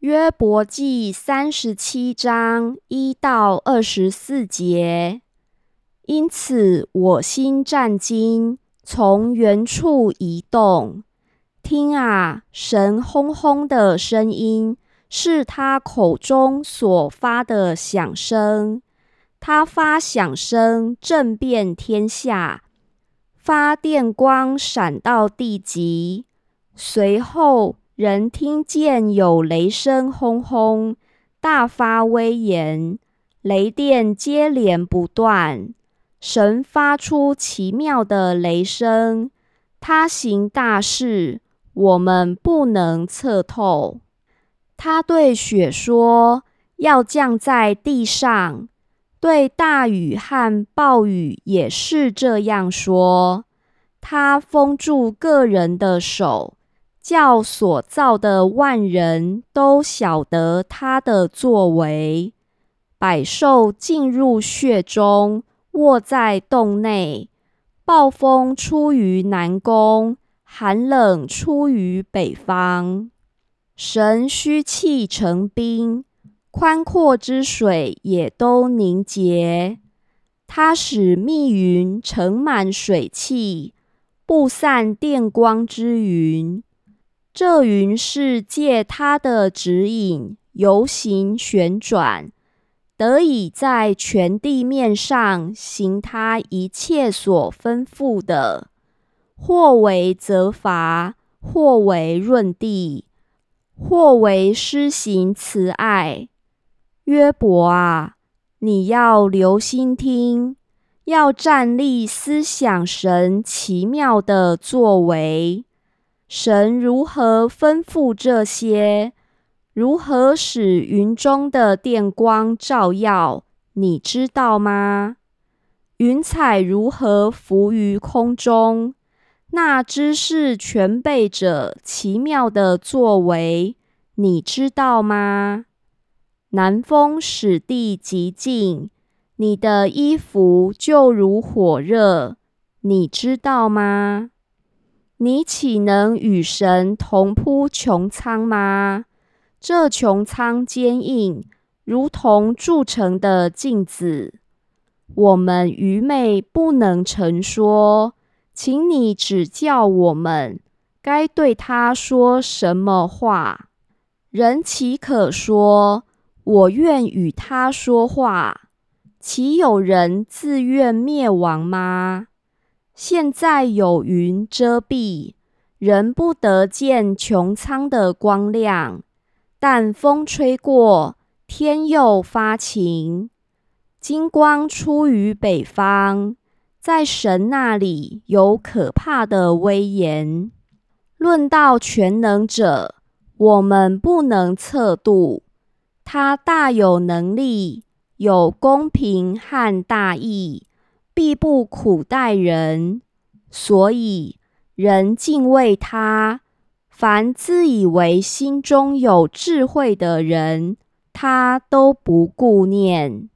约伯记三十七章一到二十四节。因此，我心战惊，从原处移动。听啊，神轰轰的声音，是他口中所发的响声。他发响声，震遍天下；发电光，闪到地极。随后。人听见有雷声轰轰，大发威严，雷电接连不断。神发出奇妙的雷声，他行大事，我们不能测透。他对雪说：“要降在地上。”对大雨和暴雨也是这样说。他封住个人的手。叫所造的万人都晓得他的作为。百兽进入穴中，卧在洞内。暴风出于南宫，寒冷出于北方。神虚气成冰，宽阔之水也都凝结。他使密云盛满水汽，布散电光之云。这云是借他的指引游行旋转，得以在全地面上行他一切所吩咐的，或为责罚，或为润地，或为施行慈爱。约伯啊，你要留心听，要站立思想神奇妙的作为。神如何吩咐这些？如何使云中的电光照耀？你知道吗？云彩如何浮于空中？那知识全备者奇妙的作为，你知道吗？南风使地极静，你的衣服就如火热，你知道吗？你岂能与神同铺穹苍吗？这穹苍坚硬，如同铸成的镜子。我们愚昧，不能成说，请你指教我们，该对他说什么话？人岂可说：“我愿与他说话？”岂有人自愿灭亡吗？现在有云遮蔽，人不得见穹苍的光亮。但风吹过，天又发晴，金光出于北方。在神那里有可怕的威严。论到全能者，我们不能测度。他大有能力，有公平和大义。必不苦待人，所以人敬畏他。凡自以为心中有智慧的人，他都不顾念。